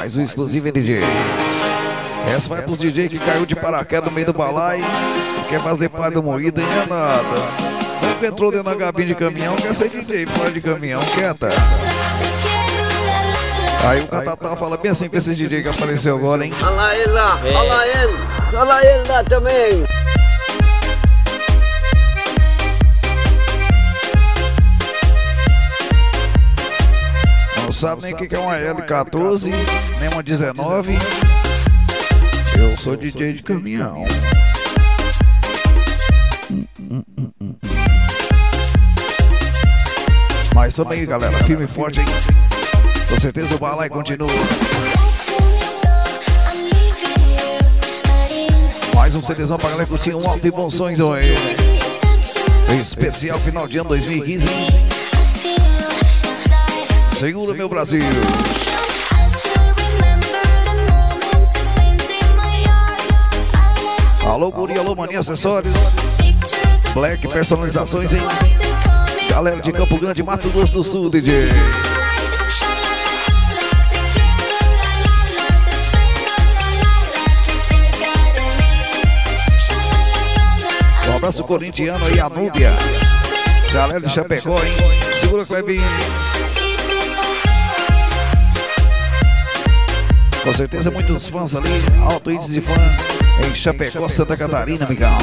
Mais um exclusivo DJ. Essa vai pros DJ que caiu de paraquedas no meio do balai. Quer fazer parte do moído e não é nada. Nunca entrou dentro da cabine de caminhão, quer ser DJ fora de caminhão, quieta. Aí o Catatá fala bem assim pra esse DJ que apareceu agora, hein? Olha lá ele lá, olha ele, olha ele lá também. Sabe nem o que é uma L14, nem uma 19. Eu sou DJ de caminhão. Mas também, galera, firme e forte, hein? Com certeza o balai continua. Mais um CDzão pra galera curtir um alto e bons sonhos aí. Especial final de ano 2015. Segura meu Brasil. Alô, Guri, alô, Mania Acessórios. Black Personalizações, hein? Galera de Campo Grande, Mato Grosso do Sul, DJ. Um abraço corintiano aí, a Núbia. Galera de Chapecó, hein? Segura, Clebinho. Com certeza muitos fãs ali, alto índice de fã em Chapecó, Santa Catarina, amigão.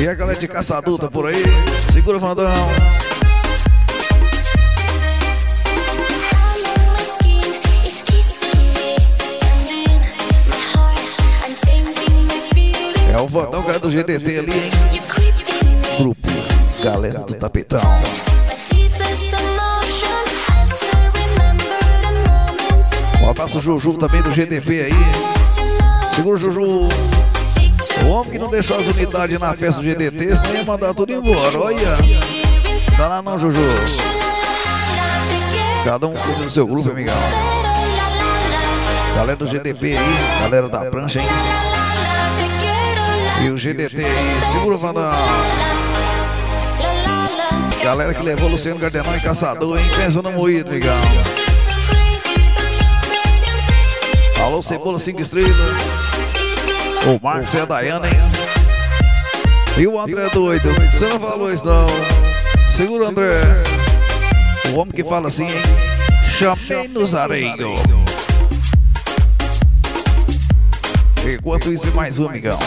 E a galera de Caçador tá por aí, segura o Vandão. É o Vandão, galera do GDT ali, hein? Grupo, galera do Tapetão. Um abraço, Juju, também do GDP aí. Segura Juju. O homem que não deixou as unidades na festa do GDT, senão ia mandar tudo embora. Olha. Tá lá não, Juju. Cada um cuida do seu grupo, amigão. Galera do GDP aí, galera da prancha, hein? E o GDT aí, segura o Vandão. Galera que levou Luciano Gardenão e Caçador, hein? Pensa no moído, amigão. Alô, Cebola 5 estrelas. O Marcos e a Dayana, hein? E o André é doido. Você não falou isso, não. Segura André. O homem que fala assim, hein? Chamei nos areio. Enquanto isso, mais um, amigão.